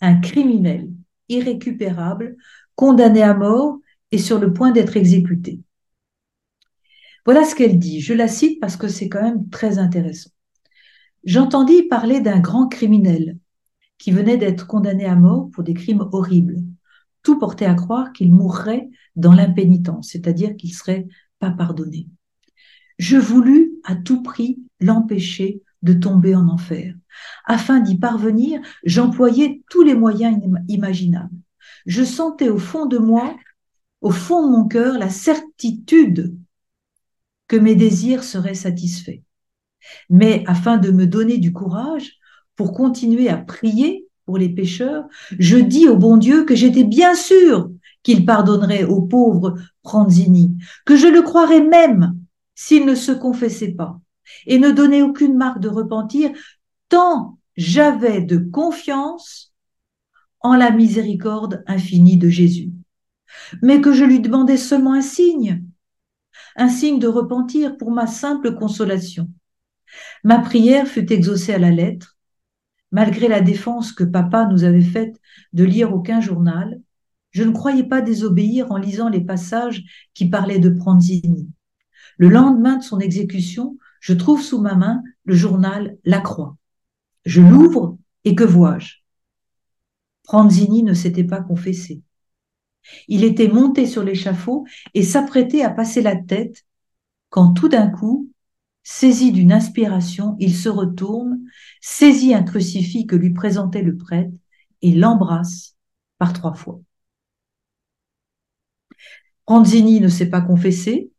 un criminel irrécupérable, condamné à mort est sur le point d'être exécutée. Voilà ce qu'elle dit. Je la cite parce que c'est quand même très intéressant. J'entendis parler d'un grand criminel qui venait d'être condamné à mort pour des crimes horribles. Tout portait à croire qu'il mourrait dans l'impénitence, c'est-à-dire qu'il serait pas pardonné. Je voulus à tout prix l'empêcher de tomber en enfer. Afin d'y parvenir, j'employais tous les moyens imaginables. Je sentais au fond de moi au fond de mon cœur la certitude que mes désirs seraient satisfaits. Mais afin de me donner du courage pour continuer à prier pour les pécheurs, je dis au bon Dieu que j'étais bien sûr qu'il pardonnerait au pauvre Pranzini, que je le croirais même s'il ne se confessait pas et ne donnait aucune marque de repentir, tant j'avais de confiance en la miséricorde infinie de Jésus mais que je lui demandais seulement un signe, un signe de repentir pour ma simple consolation. Ma prière fut exaucée à la lettre, malgré la défense que papa nous avait faite de lire aucun journal. Je ne croyais pas désobéir en lisant les passages qui parlaient de Pranzini. Le lendemain de son exécution, je trouve sous ma main le journal La Croix. Je l'ouvre et que vois-je? Pranzini ne s'était pas confessé. Il était monté sur l'échafaud et s'apprêtait à passer la tête quand tout d'un coup, saisi d'une inspiration, il se retourne, saisit un crucifix que lui présentait le prêtre et l'embrasse par trois fois. Pranzini ne s'est pas confessé,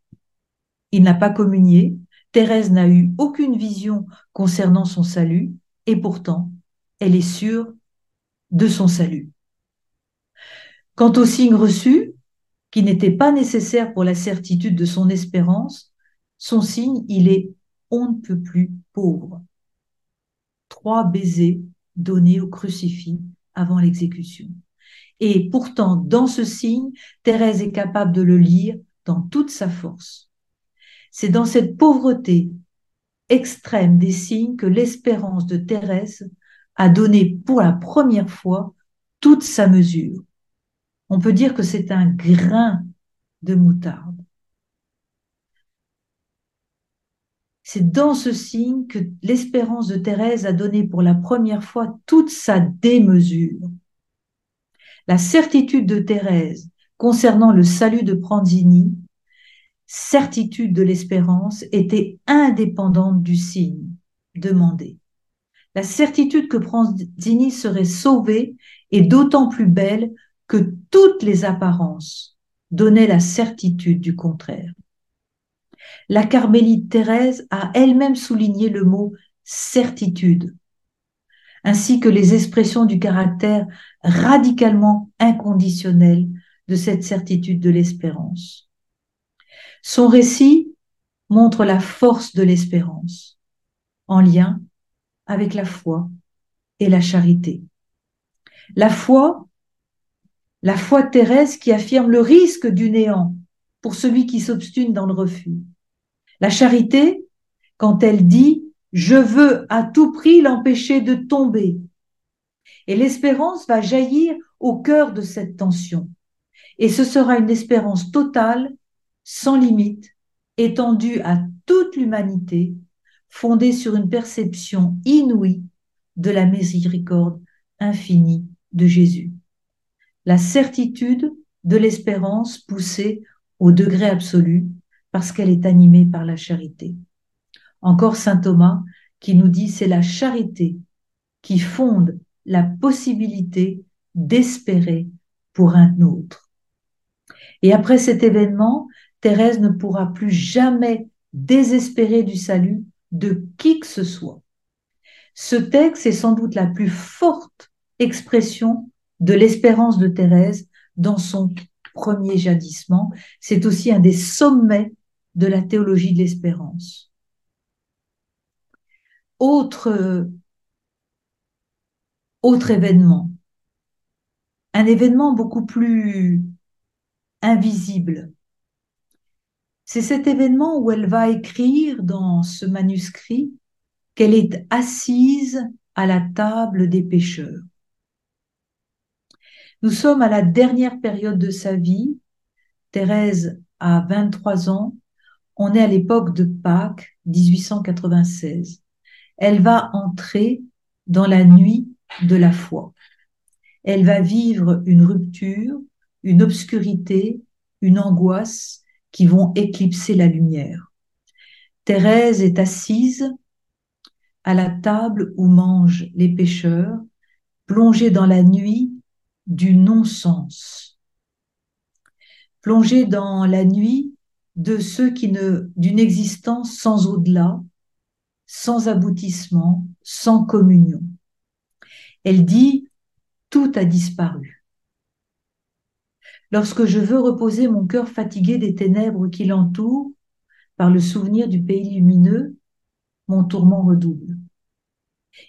il n'a pas communié, Thérèse n'a eu aucune vision concernant son salut, et pourtant, elle est sûre de son salut. Quant au signe reçu, qui n'était pas nécessaire pour la certitude de son espérance, son signe, il est on ne peut plus pauvre. Trois baisers donnés au crucifix avant l'exécution. Et pourtant, dans ce signe, Thérèse est capable de le lire dans toute sa force. C'est dans cette pauvreté extrême des signes que l'espérance de Thérèse a donné pour la première fois toute sa mesure. On peut dire que c'est un grain de moutarde. C'est dans ce signe que l'espérance de Thérèse a donné pour la première fois toute sa démesure. La certitude de Thérèse concernant le salut de Pranzini, certitude de l'espérance, était indépendante du signe demandé. La certitude que Pranzini serait sauvé est d'autant plus belle que toutes les apparences donnaient la certitude du contraire. La carmélite Thérèse a elle-même souligné le mot certitude, ainsi que les expressions du caractère radicalement inconditionnel de cette certitude de l'espérance. Son récit montre la force de l'espérance, en lien avec la foi et la charité. La foi la foi Thérèse qui affirme le risque du néant pour celui qui s'obstine dans le refus. La charité, quand elle dit je veux à tout prix l'empêcher de tomber. Et l'espérance va jaillir au cœur de cette tension. Et ce sera une espérance totale, sans limite, étendue à toute l'humanité, fondée sur une perception inouïe de la miséricorde infinie de Jésus la certitude de l'espérance poussée au degré absolu parce qu'elle est animée par la charité. Encore Saint Thomas qui nous dit c'est la charité qui fonde la possibilité d'espérer pour un autre. Et après cet événement, Thérèse ne pourra plus jamais désespérer du salut de qui que ce soit. Ce texte est sans doute la plus forte expression de l'espérance de Thérèse dans son premier jadissement. C'est aussi un des sommets de la théologie de l'espérance. Autre, autre événement, un événement beaucoup plus invisible. C'est cet événement où elle va écrire dans ce manuscrit qu'elle est assise à la table des pécheurs. Nous sommes à la dernière période de sa vie. Thérèse a 23 ans. On est à l'époque de Pâques 1896. Elle va entrer dans la nuit de la foi. Elle va vivre une rupture, une obscurité, une angoisse qui vont éclipser la lumière. Thérèse est assise à la table où mangent les pêcheurs, plongée dans la nuit du non-sens, plongée dans la nuit de ceux qui ne, d'une existence sans au-delà, sans aboutissement, sans communion. Elle dit, tout a disparu. Lorsque je veux reposer mon cœur fatigué des ténèbres qui l'entourent, par le souvenir du pays lumineux, mon tourment redouble.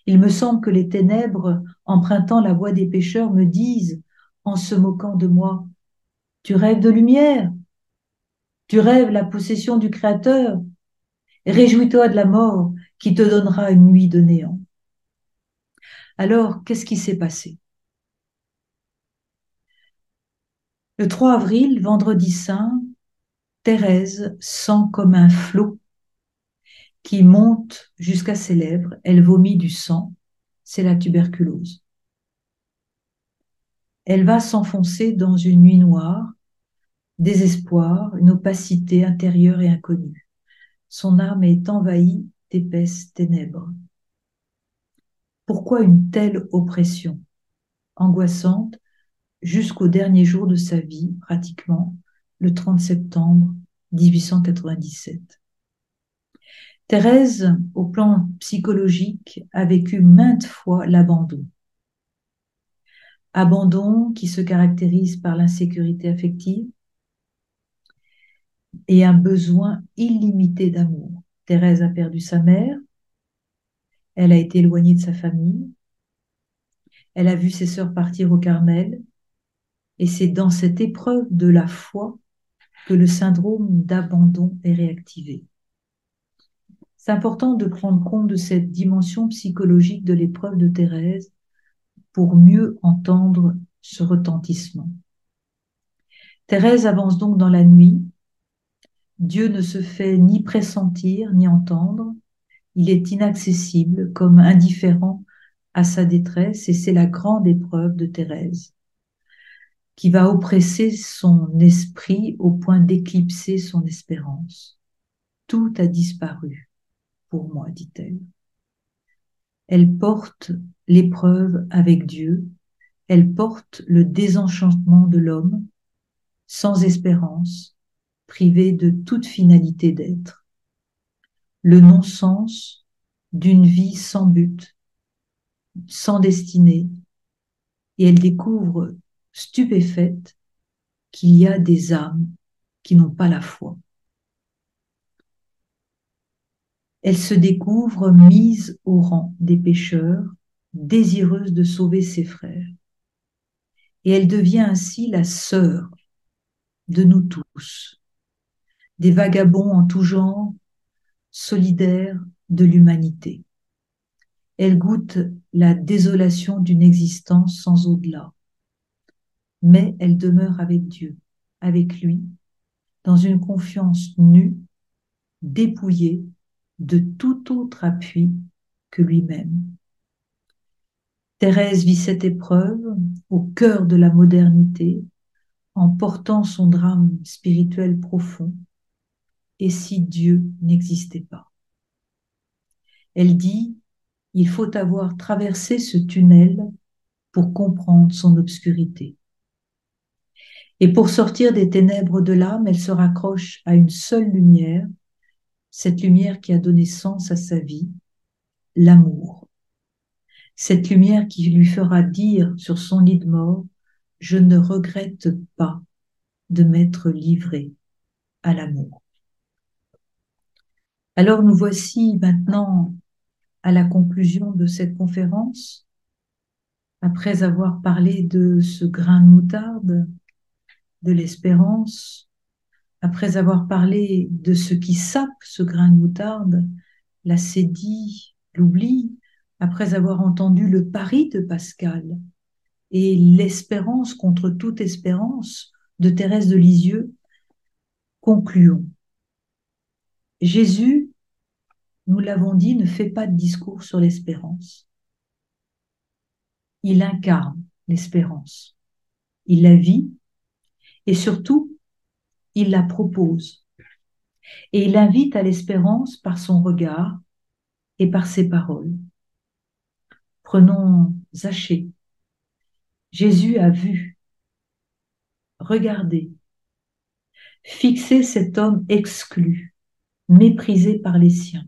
Il me semble que les ténèbres, empruntant la voie des pécheurs, me disent, en se moquant de moi, Tu rêves de lumière, tu rêves la possession du Créateur, réjouis-toi de la mort qui te donnera une nuit de néant. Alors, qu'est-ce qui s'est passé? Le 3 avril, vendredi saint, Thérèse sent comme un flot qui monte jusqu'à ses lèvres, elle vomit du sang, c'est la tuberculose. Elle va s'enfoncer dans une nuit noire, désespoir, une opacité intérieure et inconnue. Son âme est envahie d'épaisses ténèbres. Pourquoi une telle oppression? Angoissante jusqu'au dernier jour de sa vie, pratiquement, le 30 septembre 1897 Thérèse, au plan psychologique, a vécu maintes fois l'abandon. Abandon qui se caractérise par l'insécurité affective et un besoin illimité d'amour. Thérèse a perdu sa mère, elle a été éloignée de sa famille, elle a vu ses sœurs partir au Carmel, et c'est dans cette épreuve de la foi que le syndrome d'abandon est réactivé. C'est important de prendre compte de cette dimension psychologique de l'épreuve de Thérèse pour mieux entendre ce retentissement. Thérèse avance donc dans la nuit. Dieu ne se fait ni pressentir ni entendre. Il est inaccessible comme indifférent à sa détresse et c'est la grande épreuve de Thérèse qui va oppresser son esprit au point d'éclipser son espérance. Tout a disparu pour moi, dit-elle. Elle porte l'épreuve avec Dieu, elle porte le désenchantement de l'homme, sans espérance, privé de toute finalité d'être, le non-sens d'une vie sans but, sans destinée, et elle découvre stupéfaite qu'il y a des âmes qui n'ont pas la foi. Elle se découvre mise au rang des pécheurs, désireuse de sauver ses frères. Et elle devient ainsi la sœur de nous tous, des vagabonds en tout genre, solidaires de l'humanité. Elle goûte la désolation d'une existence sans au-delà mais elle demeure avec Dieu, avec lui, dans une confiance nue, dépouillée de tout autre appui que lui-même. Thérèse vit cette épreuve au cœur de la modernité en portant son drame spirituel profond. Et si Dieu n'existait pas Elle dit, il faut avoir traversé ce tunnel pour comprendre son obscurité. Et pour sortir des ténèbres de l'âme, elle se raccroche à une seule lumière, cette lumière qui a donné sens à sa vie, l'amour. Cette lumière qui lui fera dire sur son lit de mort, je ne regrette pas de m'être livré à l'amour. Alors nous voici maintenant à la conclusion de cette conférence. Après avoir parlé de ce grain de moutarde, de l'espérance, après avoir parlé de ce qui sape ce grain de moutarde, la sédie, l'oubli, après avoir entendu le pari de Pascal et l'espérance contre toute espérance de Thérèse de Lisieux, concluons. Jésus, nous l'avons dit, ne fait pas de discours sur l'espérance. Il incarne l'espérance. Il la vit et surtout, il la propose. Et il invite à l'espérance par son regard et par ses paroles. Prenons Zachée. Jésus a vu, regardé, fixé cet homme exclu, méprisé par les siens.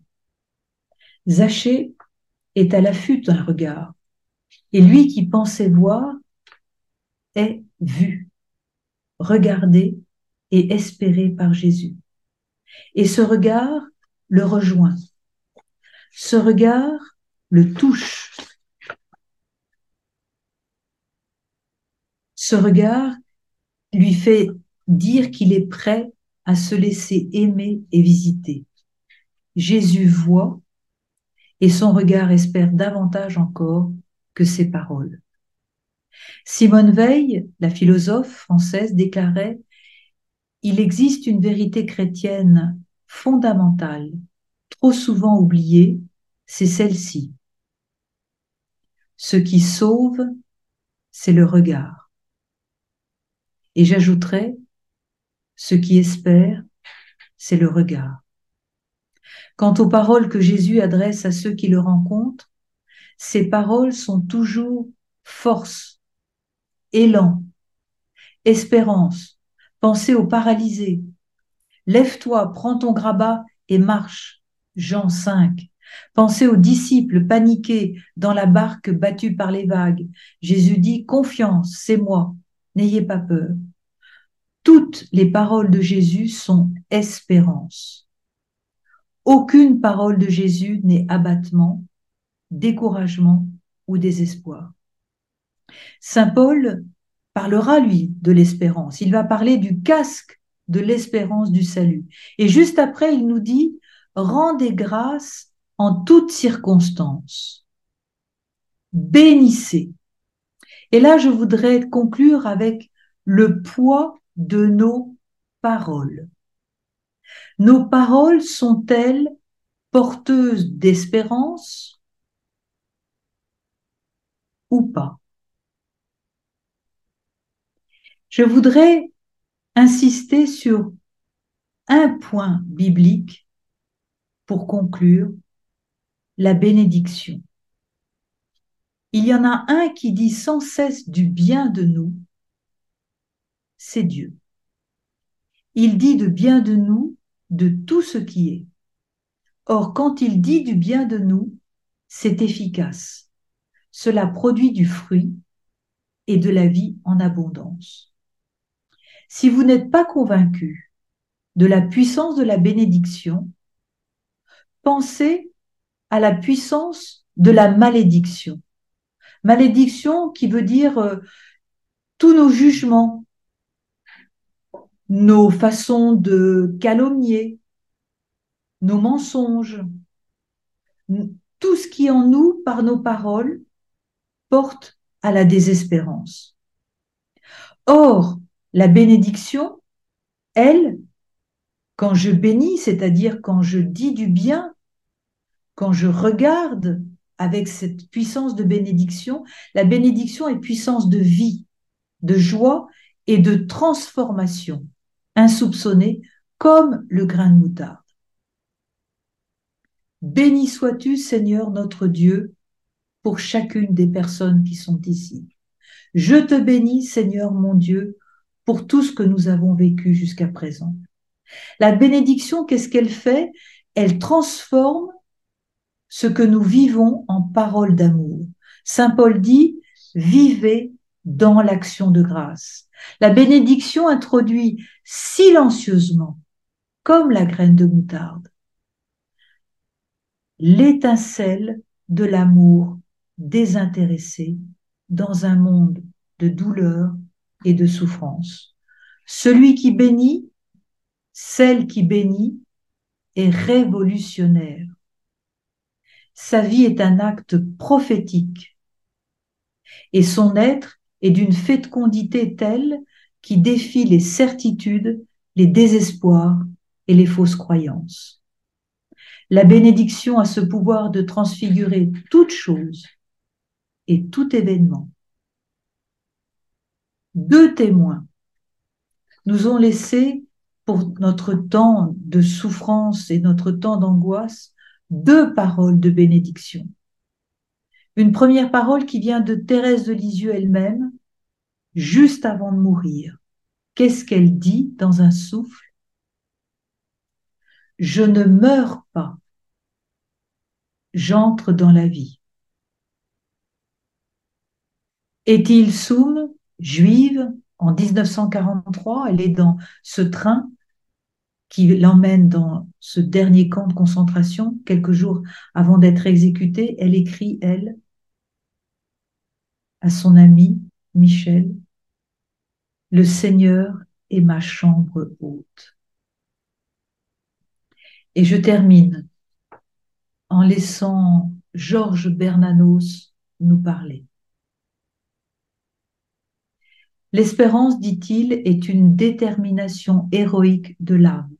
Zachée est à l'affût d'un regard, et lui qui pensait voir est vu regardé et espéré par Jésus. Et ce regard le rejoint. Ce regard le touche. Ce regard lui fait dire qu'il est prêt à se laisser aimer et visiter. Jésus voit et son regard espère davantage encore que ses paroles. Simone Veil, la philosophe française, déclarait Il existe une vérité chrétienne fondamentale, trop souvent oubliée, c'est celle-ci. Ce qui sauve, c'est le regard. Et j'ajouterai, ce qui espère, c'est le regard. Quant aux paroles que Jésus adresse à ceux qui le rencontrent, ces paroles sont toujours force, élan, espérance, pensée au paralysé. Lève-toi, prends ton grabat et marche. Jean 5. Pensez aux disciples paniqués dans la barque battue par les vagues. Jésus dit, Confiance, c'est moi, n'ayez pas peur. Toutes les paroles de Jésus sont espérance. Aucune parole de Jésus n'est abattement, découragement ou désespoir. Saint Paul parlera, lui, de l'espérance. Il va parler du casque de l'espérance du salut. Et juste après, il nous dit, rendez grâce en toutes circonstances. Bénissez. Et là, je voudrais conclure avec le poids de nos paroles. Nos paroles sont-elles porteuses d'espérance ou pas? Je voudrais insister sur un point biblique pour conclure, la bénédiction. Il y en a un qui dit sans cesse du bien de nous, c'est Dieu. Il dit de bien de nous de tout ce qui est. Or, quand il dit du bien de nous, c'est efficace. Cela produit du fruit et de la vie en abondance. Si vous n'êtes pas convaincu de la puissance de la bénédiction, pensez à la puissance de la malédiction. Malédiction qui veut dire euh, tous nos jugements, nos façons de calomnier, nos mensonges, tout ce qui en nous, par nos paroles, porte à la désespérance. Or, la bénédiction, elle, quand je bénis, c'est-à-dire quand je dis du bien, quand je regarde avec cette puissance de bénédiction, la bénédiction est puissance de vie, de joie et de transformation, insoupçonnée comme le grain de moutarde. Béni sois-tu, Seigneur notre Dieu, pour chacune des personnes qui sont ici. Je te bénis, Seigneur mon Dieu, pour tout ce que nous avons vécu jusqu'à présent. La bénédiction, qu'est-ce qu'elle fait? Elle transforme ce que nous vivons en parole d'amour. Saint Paul dit, vivez dans l'action de grâce. La bénédiction introduit silencieusement, comme la graine de moutarde, l'étincelle de l'amour désintéressé dans un monde de douleur et de souffrance. Celui qui bénit, celle qui bénit, est révolutionnaire. Sa vie est un acte prophétique et son être est d'une fécondité telle qui défie les certitudes, les désespoirs et les fausses croyances. La bénédiction a ce pouvoir de transfigurer toute chose et tout événement deux témoins nous ont laissé pour notre temps de souffrance et notre temps d'angoisse deux paroles de bénédiction. Une première parole qui vient de Thérèse de Lisieux elle-même, juste avant de mourir. Qu'est-ce qu'elle dit dans un souffle? Je ne meurs pas, j'entre dans la vie. Est-il soum? Juive en 1943. Elle est dans ce train qui l'emmène dans ce dernier camp de concentration quelques jours avant d'être exécutée. Elle écrit, elle, à son ami Michel, Le Seigneur est ma chambre haute. Et je termine en laissant Georges Bernanos nous parler. L'espérance, dit-il, est une détermination héroïque de l'âme.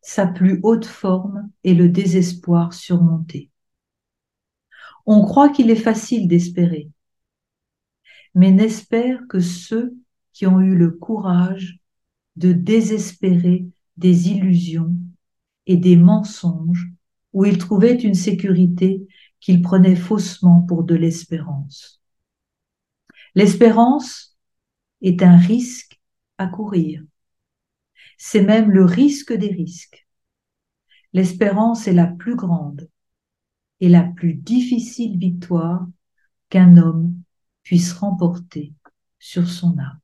Sa plus haute forme est le désespoir surmonté. On croit qu'il est facile d'espérer, mais n'espère que ceux qui ont eu le courage de désespérer des illusions et des mensonges où ils trouvaient une sécurité qu'ils prenaient faussement pour de l'espérance. L'espérance est un risque à courir. C'est même le risque des risques. L'espérance est la plus grande et la plus difficile victoire qu'un homme puisse remporter sur son âme.